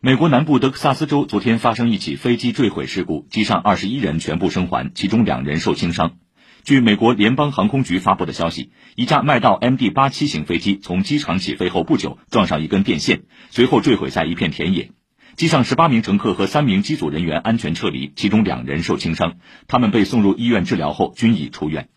美国南部德克萨斯州昨天发生一起飞机坠毁事故机上二十一人全部生还其中两人受轻伤。据美国联邦航空局发布的消息一架麦道 md 八七型飞机从机场起飞后不久撞上一根电线随后坠毁在一片田野。机上十八名乘客和三名机组人员安全撤离其中两人受轻伤他们被送入医院治疗后均已出院。